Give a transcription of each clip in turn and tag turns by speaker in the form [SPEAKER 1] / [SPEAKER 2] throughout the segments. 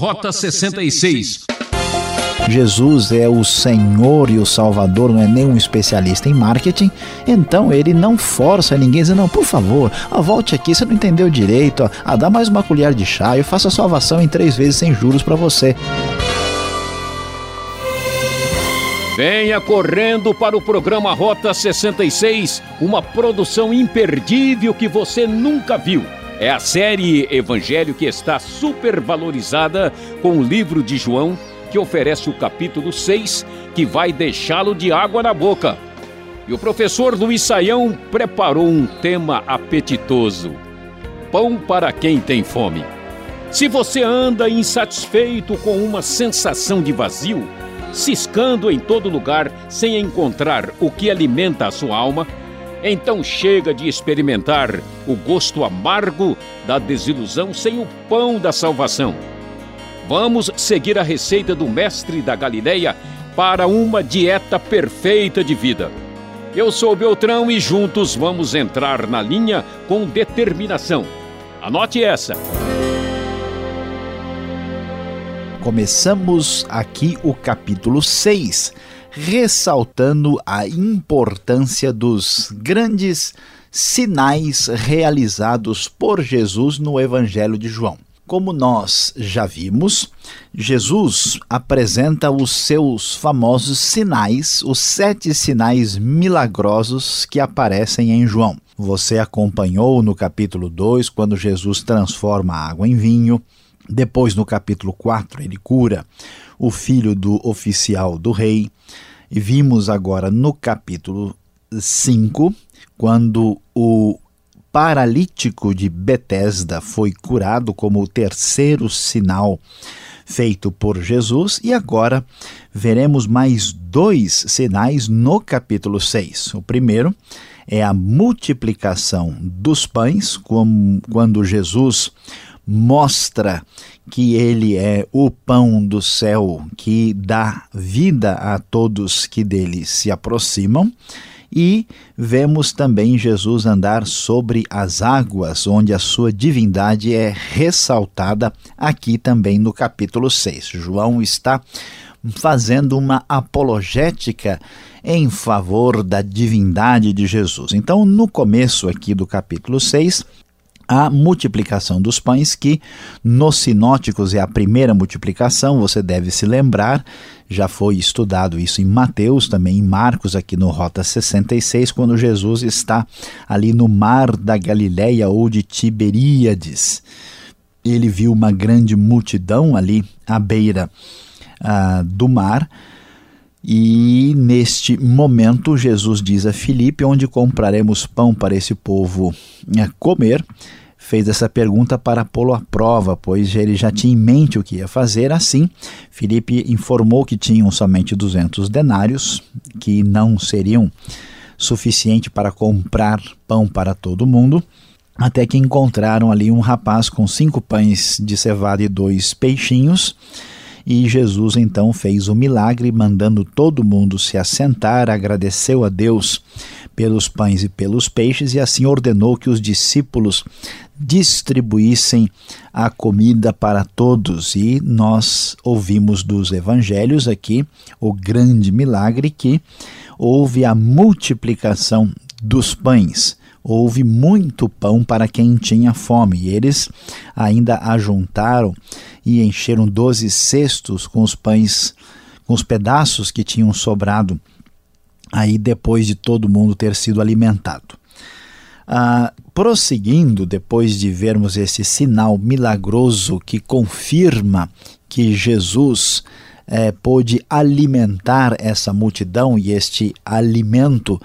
[SPEAKER 1] Rota 66.
[SPEAKER 2] Jesus é o Senhor e o Salvador, não é nenhum especialista em marketing, então ele não força ninguém dizendo, não, por favor, ó, volte aqui, você não entendeu direito, ó, ah, dá mais uma colher de chá, eu faço a salvação em três vezes sem juros para você.
[SPEAKER 1] Venha correndo para o programa Rota 66, uma produção imperdível que você nunca viu. É a série Evangelho que está supervalorizada com o livro de João, que oferece o capítulo 6, que vai deixá-lo de água na boca. E o professor Luiz Saião preparou um tema apetitoso: Pão para quem tem fome. Se você anda insatisfeito com uma sensação de vazio, ciscando em todo lugar sem encontrar o que alimenta a sua alma, então chega de experimentar o gosto amargo da desilusão sem o pão da salvação. Vamos seguir a receita do mestre da Galileia para uma dieta perfeita de vida. Eu sou Beltrão e juntos vamos entrar na linha com determinação. Anote essa.
[SPEAKER 2] Começamos aqui o capítulo 6 ressaltando a importância dos grandes sinais realizados por Jesus no Evangelho de João. Como nós já vimos, Jesus apresenta os seus famosos sinais, os sete sinais milagrosos que aparecem em João. Você acompanhou no capítulo 2, quando Jesus transforma a água em vinho. Depois, no capítulo 4, ele cura o filho do oficial do rei. E vimos agora no capítulo 5, quando o paralítico de Betesda foi curado como o terceiro sinal feito por Jesus, e agora veremos mais dois sinais no capítulo 6. O primeiro é a multiplicação dos pães, quando Jesus mostra que ele é o pão do céu que dá vida a todos que dele se aproximam. E vemos também Jesus andar sobre as águas, onde a sua divindade é ressaltada aqui também no capítulo 6. João está fazendo uma apologética em favor da divindade de Jesus. Então, no começo aqui do capítulo 6, a multiplicação dos pães, que nos sinóticos é a primeira multiplicação, você deve se lembrar, já foi estudado isso em Mateus, também em Marcos, aqui no Rota 66, quando Jesus está ali no mar da Galileia ou de Tiberíades. Ele viu uma grande multidão ali à beira uh, do mar. E neste momento, Jesus diz a Filipe: Onde compraremos pão para esse povo eh, comer? Fez essa pergunta para pô-lo à prova, pois ele já tinha em mente o que ia fazer. Assim, Filipe informou que tinham somente 200 denários, que não seriam suficiente para comprar pão para todo mundo, até que encontraram ali um rapaz com cinco pães de cevada e dois peixinhos. E Jesus então fez o milagre, mandando todo mundo se assentar, agradeceu a Deus pelos pães e pelos peixes, e assim ordenou que os discípulos distribuíssem a comida para todos. E nós ouvimos dos evangelhos aqui o grande milagre que houve a multiplicação dos pães. Houve muito pão para quem tinha fome, e eles ainda ajuntaram e encheram doze cestos com os pães, com os pedaços que tinham sobrado aí depois de todo mundo ter sido alimentado. Ah, prosseguindo, depois de vermos esse sinal milagroso que confirma que Jesus eh, pôde alimentar essa multidão e este alimento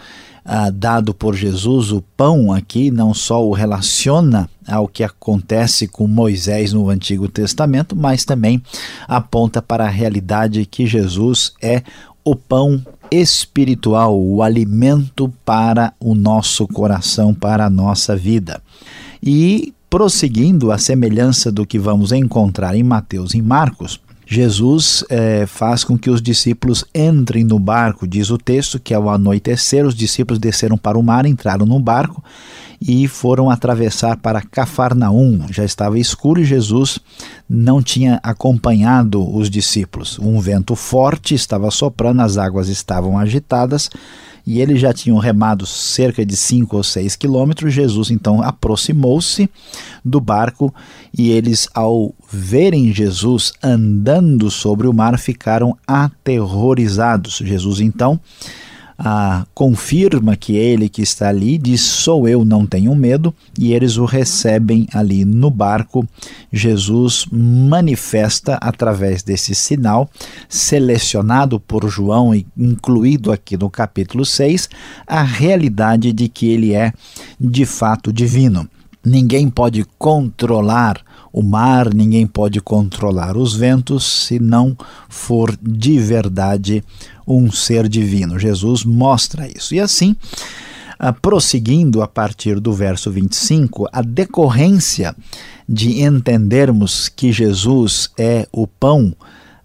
[SPEAKER 2] ah, dado por Jesus, o pão aqui, não só o relaciona ao que acontece com Moisés no Antigo Testamento, mas também aponta para a realidade que Jesus é o pão espiritual, o alimento para o nosso coração, para a nossa vida. E prosseguindo a semelhança do que vamos encontrar em Mateus e Marcos, Jesus eh, faz com que os discípulos entrem no barco. Diz o texto que ao anoitecer os discípulos desceram para o mar, entraram no barco e foram atravessar para Cafarnaum. Já estava escuro e Jesus não tinha acompanhado os discípulos. Um vento forte estava soprando, as águas estavam agitadas e eles já tinham remado cerca de 5 ou 6 quilômetros. Jesus então aproximou-se do barco e eles, ao verem Jesus andando sobre o mar, ficaram aterrorizados. Jesus então ah, confirma que ele que está ali diz: Sou eu, não tenho medo, e eles o recebem ali no barco. Jesus manifesta através desse sinal, selecionado por João e incluído aqui no capítulo 6, a realidade de que ele é de fato divino. Ninguém pode controlar o mar, ninguém pode controlar os ventos se não for de verdade um ser divino. Jesus mostra isso. E assim, ah, prosseguindo a partir do verso 25, a decorrência de entendermos que Jesus é o pão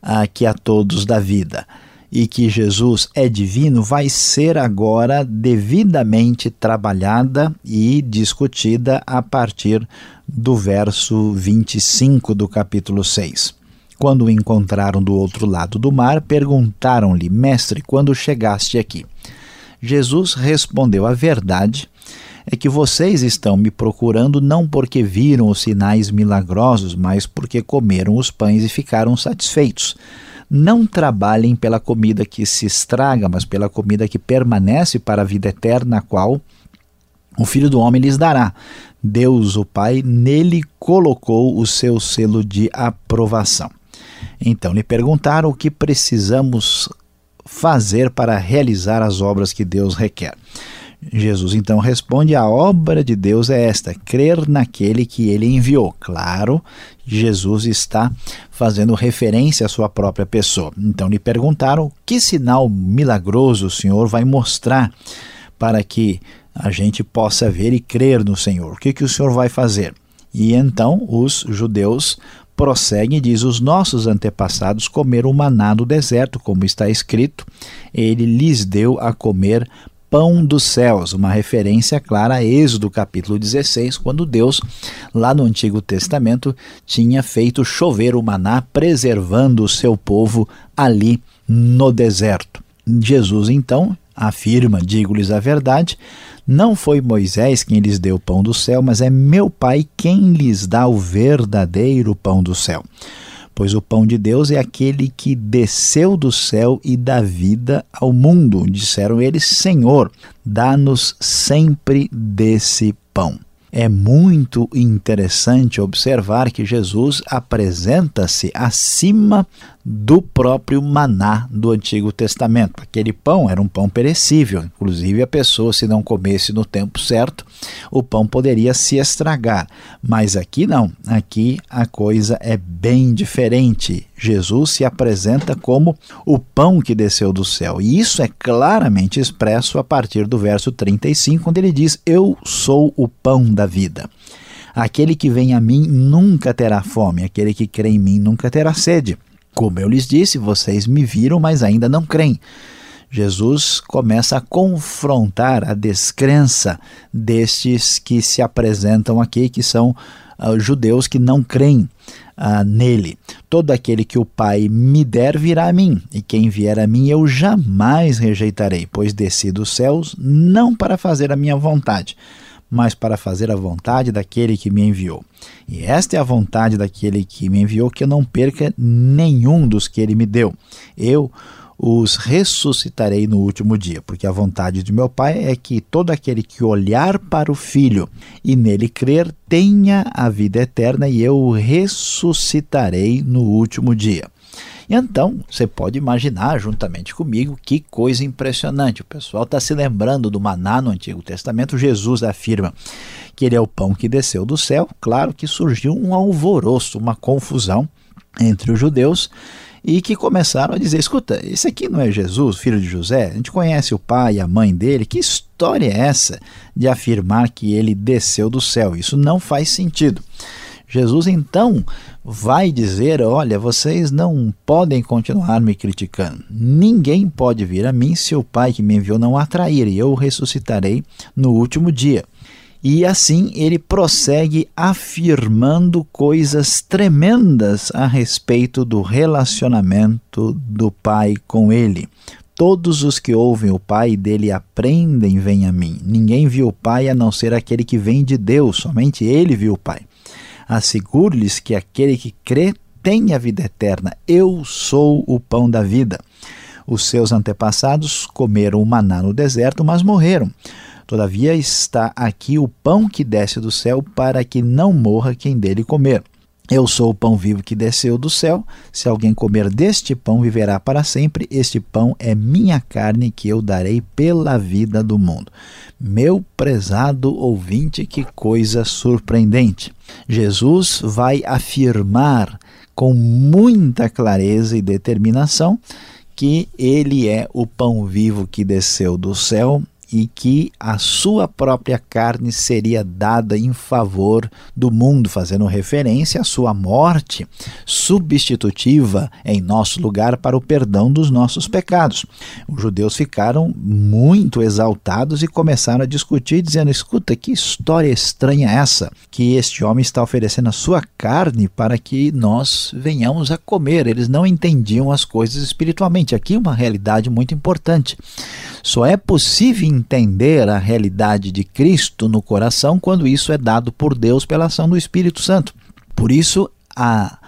[SPEAKER 2] ah, que a todos dá vida e que Jesus é divino vai ser agora devidamente trabalhada e discutida a partir do verso 25 do capítulo 6. Quando o encontraram do outro lado do mar, perguntaram-lhe: Mestre, quando chegaste aqui? Jesus respondeu: A verdade é que vocês estão me procurando não porque viram os sinais milagrosos, mas porque comeram os pães e ficaram satisfeitos. Não trabalhem pela comida que se estraga, mas pela comida que permanece para a vida eterna, a qual o Filho do Homem lhes dará. Deus, o Pai, nele colocou o seu selo de aprovação. Então lhe perguntaram o que precisamos fazer para realizar as obras que Deus requer. Jesus então responde: A obra de Deus é esta, crer naquele que ele enviou. Claro, Jesus está fazendo referência à sua própria pessoa. Então lhe perguntaram: Que sinal milagroso o Senhor vai mostrar para que a gente possa ver e crer no Senhor? O que, que o Senhor vai fazer? E então os judeus prossegue e diz: Os nossos antepassados comeram maná no deserto, como está escrito, ele lhes deu a comer pão dos céus, uma referência clara a Êxodo capítulo 16, quando Deus, lá no Antigo Testamento, tinha feito chover o maná, preservando o seu povo ali no deserto. Jesus, então, afirma: digo-lhes a verdade, não foi Moisés quem lhes deu o pão do céu, mas é meu Pai quem lhes dá o verdadeiro pão do céu. Pois o pão de Deus é aquele que desceu do céu e dá vida ao mundo. Disseram eles: Senhor, dá-nos sempre desse pão. É muito interessante observar que Jesus apresenta-se acima do próprio maná do Antigo Testamento. Aquele pão era um pão perecível, inclusive a pessoa, se não comesse no tempo certo, o pão poderia se estragar. Mas aqui não, aqui a coisa é bem diferente. Jesus se apresenta como o pão que desceu do céu, e isso é claramente expresso a partir do verso 35, onde ele diz: Eu sou o pão da vida. Aquele que vem a mim nunca terá fome, aquele que crê em mim nunca terá sede. Como eu lhes disse, vocês me viram, mas ainda não creem. Jesus começa a confrontar a descrença destes que se apresentam aqui, que são uh, judeus que não creem uh, nele. Todo aquele que o Pai me der virá a mim, e quem vier a mim eu jamais rejeitarei, pois desci dos céus não para fazer a minha vontade, mas para fazer a vontade daquele que me enviou. E esta é a vontade daquele que me enviou, que eu não perca nenhum dos que ele me deu. Eu os ressuscitarei no último dia, porque a vontade de meu Pai é que todo aquele que olhar para o Filho e nele crer tenha a vida eterna, e eu o ressuscitarei no último dia. Então, você pode imaginar juntamente comigo que coisa impressionante. O pessoal está se lembrando do maná no Antigo Testamento. Jesus afirma que ele é o pão que desceu do céu. Claro que surgiu um alvoroço, uma confusão entre os judeus e que começaram a dizer: escuta, esse aqui não é Jesus, filho de José? A gente conhece o pai e a mãe dele. Que história é essa de afirmar que ele desceu do céu? Isso não faz sentido. Jesus então vai dizer: Olha, vocês não podem continuar me criticando. Ninguém pode vir a mim se o Pai que me enviou não atrair, e eu o ressuscitarei no último dia. E assim ele prossegue afirmando coisas tremendas a respeito do relacionamento do Pai com ele. Todos os que ouvem o Pai dele aprendem, vem a mim. Ninguém viu o Pai a não ser aquele que vem de Deus, somente ele viu o Pai. Asseguro-lhes que aquele que crê tem a vida eterna. Eu sou o pão da vida. Os seus antepassados comeram o maná no deserto, mas morreram. Todavia está aqui o pão que desce do céu, para que não morra quem dele comer. Eu sou o pão vivo que desceu do céu. Se alguém comer deste pão, viverá para sempre. Este pão é minha carne que eu darei pela vida do mundo. Meu prezado ouvinte, que coisa surpreendente. Jesus vai afirmar com muita clareza e determinação que ele é o pão vivo que desceu do céu e que a sua própria carne seria dada em favor do mundo, fazendo referência à sua morte substitutiva em nosso lugar para o perdão dos nossos pecados. Os judeus ficaram muito exaltados e começaram a discutir, dizendo: escuta, que história estranha é essa? Que este homem está oferecendo a sua carne para que nós venhamos a comer. Eles não entendiam as coisas espiritualmente. Aqui uma realidade muito importante. Só é possível entender a realidade de Cristo no coração quando isso é dado por Deus pela ação do Espírito Santo. Por isso, a,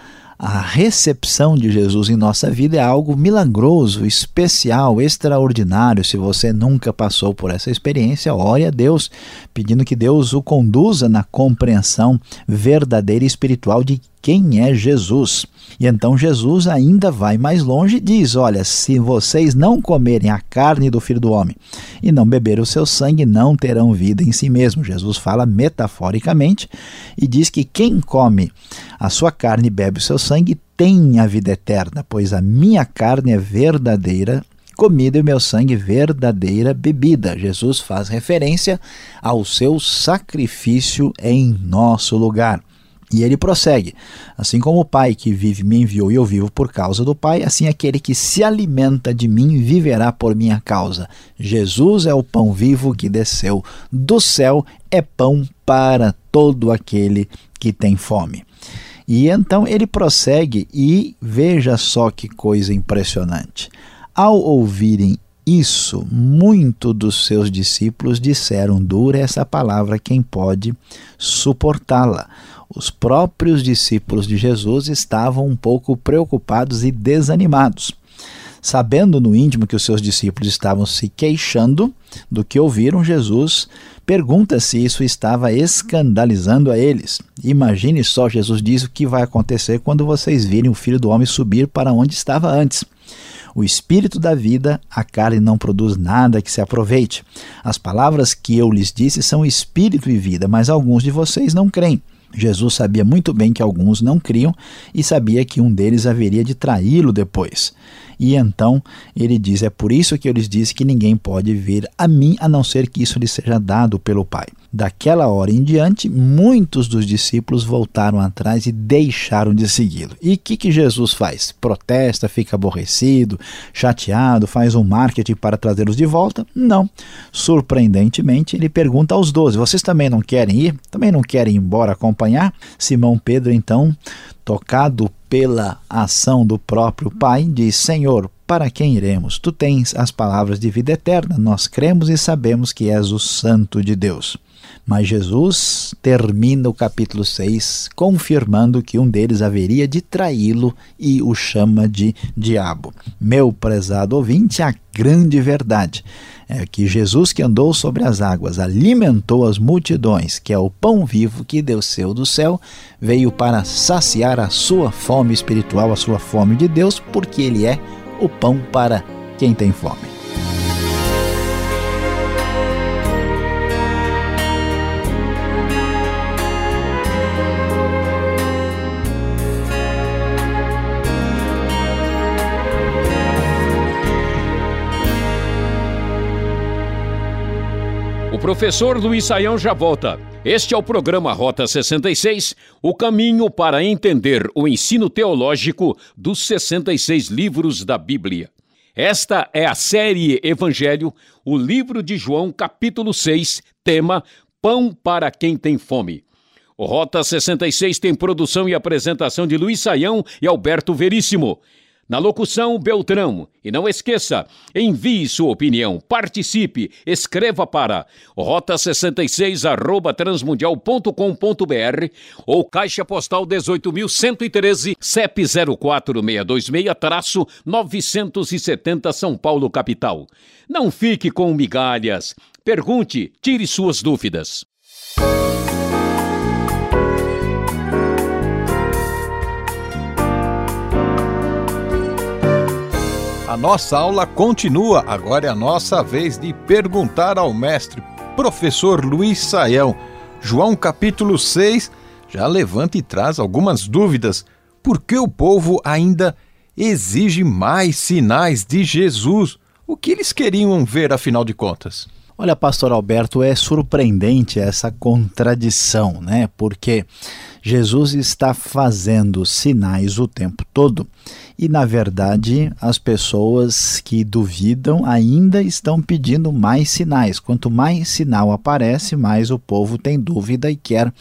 [SPEAKER 2] a recepção de Jesus em nossa vida é algo milagroso, especial, extraordinário. Se você nunca passou por essa experiência, ore a Deus, pedindo que Deus o conduza na compreensão verdadeira e espiritual de quem é Jesus. E então Jesus ainda vai mais longe e diz: Olha, se vocês não comerem a carne do filho do homem e não beberem o seu sangue, não terão vida em si mesmo. Jesus fala metaforicamente e diz que quem come a sua carne e bebe o seu sangue tem a vida eterna, pois a minha carne é verdadeira comida e meu sangue verdadeira bebida. Jesus faz referência ao seu sacrifício em nosso lugar. E ele prossegue: Assim como o Pai que vive me enviou e eu vivo por causa do Pai, assim aquele que se alimenta de mim viverá por minha causa. Jesus é o pão vivo que desceu do céu, é pão para todo aquele que tem fome. E então ele prossegue e veja só que coisa impressionante. Ao ouvirem isso, muitos dos seus discípulos disseram: Dura essa palavra, quem pode suportá-la? Os próprios discípulos de Jesus estavam um pouco preocupados e desanimados. Sabendo no íntimo que os seus discípulos estavam se queixando do que ouviram, Jesus pergunta se isso estava escandalizando a eles. Imagine só, Jesus diz o que vai acontecer quando vocês virem o filho do homem subir para onde estava antes. O espírito da vida, a carne não produz nada que se aproveite. As palavras que eu lhes disse são espírito e vida, mas alguns de vocês não creem. Jesus sabia muito bem que alguns não criam e sabia que um deles haveria de traí-lo depois. E então ele diz: É por isso que eu lhes disse que ninguém pode vir a mim a não ser que isso lhe seja dado pelo Pai. Daquela hora em diante, muitos dos discípulos voltaram atrás e deixaram de segui-lo. E o que, que Jesus faz? Protesta, fica aborrecido, chateado, faz um marketing para trazê-los de volta? Não. Surpreendentemente, ele pergunta aos doze: Vocês também não querem ir? Também não querem ir embora acompanhar? Simão Pedro, então, tocado pela ação do próprio Pai, diz: Senhor, para quem iremos? Tu tens as palavras de vida eterna, nós cremos e sabemos que és o Santo de Deus. Mas Jesus termina o capítulo 6 confirmando que um deles haveria de traí-lo e o chama de diabo. Meu prezado ouvinte, a grande verdade é que Jesus, que andou sobre as águas, alimentou as multidões, que é o pão vivo que desceu do céu, veio para saciar a sua fome espiritual, a sua fome de Deus, porque ele é o pão para quem tem fome.
[SPEAKER 1] Professor Luiz Saião já volta. Este é o programa Rota 66, o caminho para entender o ensino teológico dos 66 livros da Bíblia. Esta é a série Evangelho, o livro de João, capítulo 6, tema pão para quem tem fome. O Rota 66 tem produção e apresentação de Luiz Saião e Alberto Veríssimo. Na locução, Beltrão. E não esqueça, envie sua opinião, participe, escreva para rota66 arroba transmundial.com.br ou Caixa Postal 18.113, CEP 04626-970 São Paulo, capital. Não fique com migalhas. Pergunte, tire suas dúvidas.
[SPEAKER 3] A nossa aula continua, agora é a nossa vez de perguntar ao mestre, professor Luiz Saião. João capítulo 6 já levanta e traz algumas dúvidas. Por que o povo ainda exige mais sinais de Jesus? O que eles queriam ver, afinal de contas?
[SPEAKER 2] Olha, pastor Alberto, é surpreendente essa contradição, né? Porque Jesus está fazendo sinais o tempo todo e, na verdade, as pessoas que duvidam ainda estão pedindo mais sinais. Quanto mais sinal aparece, mais o povo tem dúvida e quer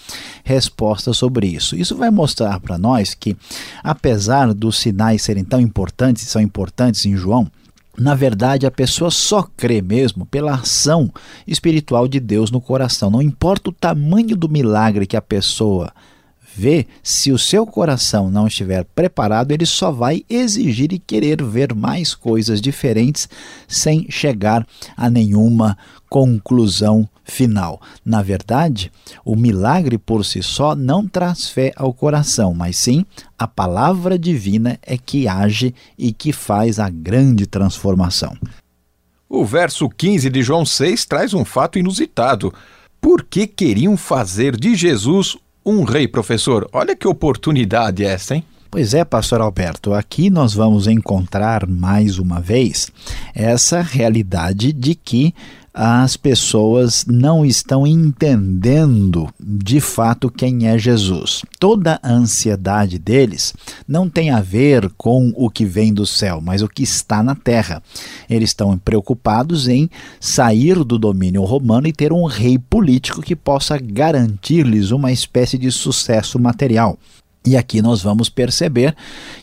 [SPEAKER 2] resposta sobre isso. Isso vai mostrar para nós que, apesar dos sinais serem tão importantes, são importantes em João, na verdade, a pessoa só crê mesmo pela ação espiritual de Deus no coração. Não importa o tamanho do milagre que a pessoa vê, se o seu coração não estiver preparado, ele só vai exigir e querer ver mais coisas diferentes sem chegar a nenhuma conclusão final. Na verdade, o milagre por si só não traz fé ao coração, mas sim a palavra divina é que age e que faz a grande transformação.
[SPEAKER 3] O verso 15 de João 6 traz um fato inusitado. Por que queriam fazer de Jesus um rei, professor? Olha que oportunidade essa, hein?
[SPEAKER 2] Pois é, pastor Alberto, aqui nós vamos encontrar mais uma vez essa realidade de que as pessoas não estão entendendo de fato quem é Jesus. Toda a ansiedade deles não tem a ver com o que vem do céu, mas o que está na terra. Eles estão preocupados em sair do domínio romano e ter um rei político que possa garantir-lhes uma espécie de sucesso material. E aqui nós vamos perceber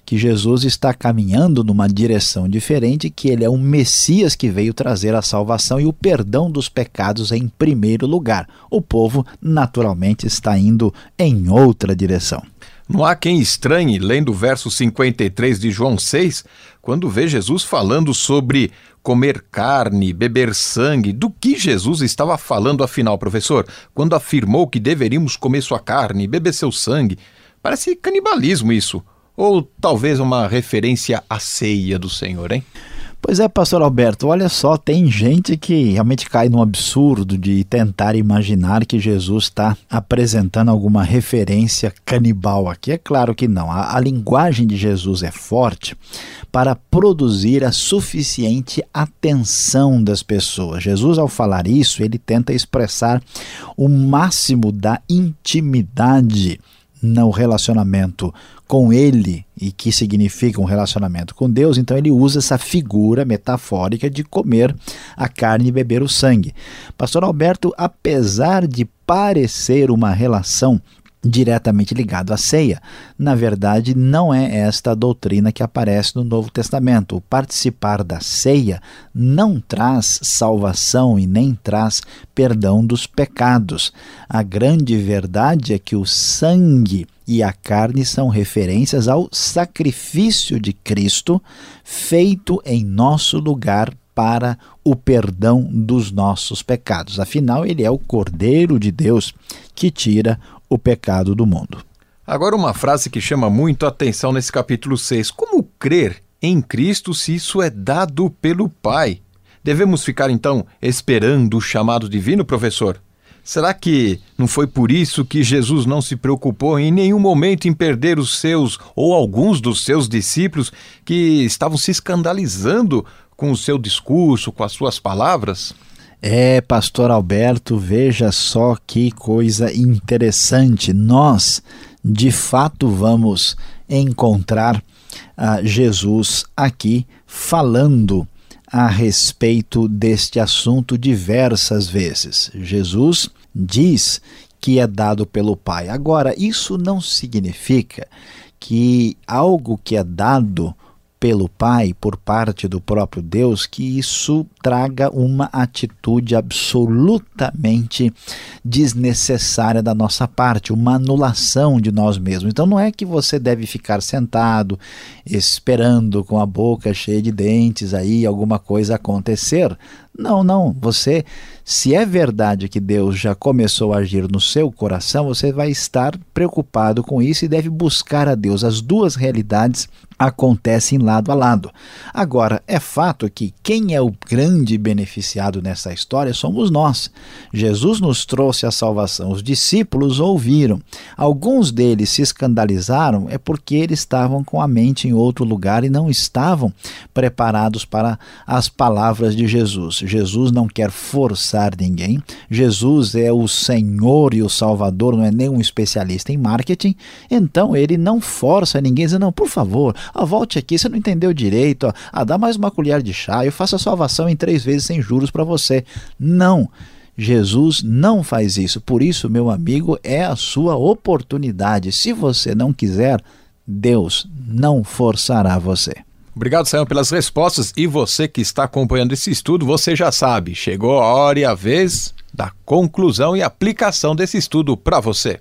[SPEAKER 2] que Jesus está caminhando numa direção diferente, que ele é um Messias que veio trazer a salvação e o perdão dos pecados em primeiro lugar. O povo naturalmente está indo em outra direção.
[SPEAKER 3] Não há quem estranhe, lendo o verso 53 de João 6, quando vê Jesus falando sobre comer carne, beber sangue. Do que Jesus estava falando afinal, professor, quando afirmou que deveríamos comer sua carne, beber seu sangue? Parece canibalismo isso. Ou talvez uma referência à ceia do Senhor, hein?
[SPEAKER 2] Pois é, pastor Alberto, olha só, tem gente que realmente cai no absurdo de tentar imaginar que Jesus está apresentando alguma referência canibal aqui. É claro que não. A, a, linguagem de Jesus é forte para produzir a suficiente atenção das pessoas. Jesus, ao falar isso, ele tenta expressar o máximo da intimidade no relacionamento com ele e que significa um relacionamento com Deus, então ele usa essa figura metafórica de comer a carne e beber o sangue. Pastor Alberto, apesar de parecer uma relação diretamente ligado à ceia. Na verdade, não é esta a doutrina que aparece no Novo Testamento. O participar da ceia não traz salvação e nem traz perdão dos pecados. A grande verdade é que o sangue e a carne são referências ao sacrifício de Cristo feito em nosso lugar para o perdão dos nossos pecados. Afinal, ele é o Cordeiro de Deus que tira o pecado do mundo.
[SPEAKER 3] Agora, uma frase que chama muito a atenção nesse capítulo 6. Como crer em Cristo se isso é dado pelo Pai? Devemos ficar então esperando o chamado divino, professor? Será que não foi por isso que Jesus não se preocupou em nenhum momento em perder os seus ou alguns dos seus discípulos que estavam se escandalizando com o seu discurso, com as suas palavras?
[SPEAKER 2] É, Pastor Alberto, veja só que coisa interessante. Nós, de fato, vamos encontrar uh, Jesus aqui falando a respeito deste assunto diversas vezes. Jesus diz que é dado pelo Pai. Agora, isso não significa que algo que é dado pelo Pai, por parte do próprio Deus, que isso traga uma atitude absolutamente desnecessária da nossa parte, uma anulação de nós mesmos. Então não é que você deve ficar sentado esperando com a boca cheia de dentes aí alguma coisa acontecer. Não, não. Você, se é verdade que Deus já começou a agir no seu coração, você vai estar preocupado com isso e deve buscar a Deus. As duas realidades acontecem lado a lado. Agora, é fato que quem é o grande beneficiado nessa história somos nós. Jesus nos trouxe a salvação, os discípulos ouviram. Alguns deles se escandalizaram é porque eles estavam com a mente em outro lugar e não estavam preparados para as palavras de Jesus. Jesus não quer forçar ninguém. Jesus é o Senhor e o Salvador, não é nenhum especialista em marketing. Então ele não força ninguém, dizendo, não, por favor, ah, volte aqui, você não entendeu direito, ó, ah, dá mais uma colher de chá, eu faço a salvação em três vezes sem juros para você. Não. Jesus não faz isso. Por isso, meu amigo, é a sua oportunidade. Se você não quiser, Deus não forçará você.
[SPEAKER 3] Obrigado, Sayão, pelas respostas. E você que está acompanhando esse estudo, você já sabe, chegou a hora e a vez da conclusão e aplicação desse estudo para você.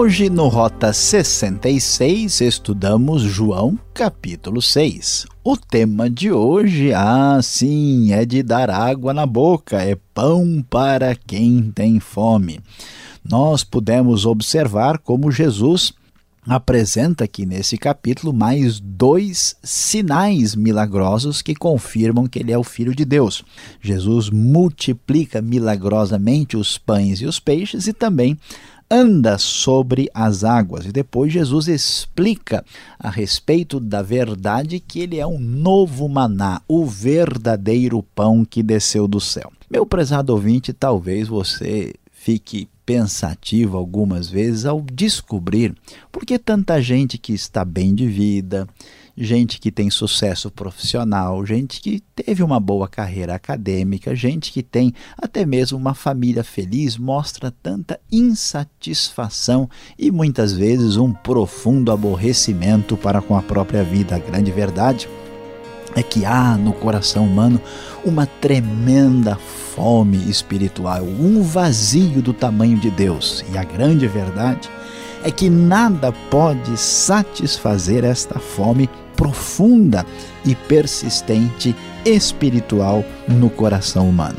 [SPEAKER 2] Hoje no Rota 66 estudamos João capítulo 6. O tema de hoje, ah sim, é de dar água na boca, é pão para quem tem fome. Nós pudemos observar como Jesus apresenta aqui nesse capítulo mais dois sinais milagrosos que confirmam que ele é o Filho de Deus. Jesus multiplica milagrosamente os pães e os peixes e também anda sobre as águas. E depois Jesus explica a respeito da verdade que ele é um novo maná, o verdadeiro pão que desceu do céu. Meu prezado ouvinte, talvez você fique pensativo algumas vezes ao descobrir por que tanta gente que está bem de vida, gente que tem sucesso profissional, gente que teve uma boa carreira acadêmica, gente que tem até mesmo uma família feliz, mostra tanta insatisfação e muitas vezes um profundo aborrecimento para com a própria vida. A grande verdade é que há no coração humano uma tremenda fome espiritual, um vazio do tamanho de Deus. E a grande verdade é que nada pode satisfazer esta fome profunda e persistente espiritual no coração humano.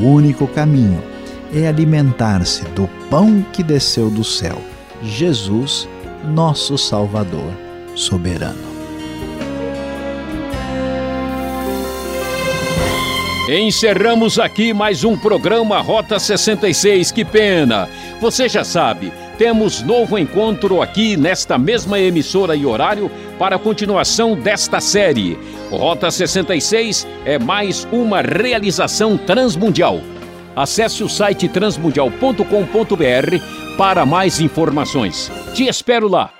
[SPEAKER 2] O único caminho é alimentar-se do pão que desceu do céu, Jesus, nosso Salvador soberano.
[SPEAKER 1] Encerramos aqui mais um programa Rota 66. Que pena! Você já sabe temos novo encontro aqui nesta mesma emissora e horário para a continuação desta série. Rota 66 é mais uma realização transmundial. Acesse o site transmundial.com.br para mais informações. Te espero lá.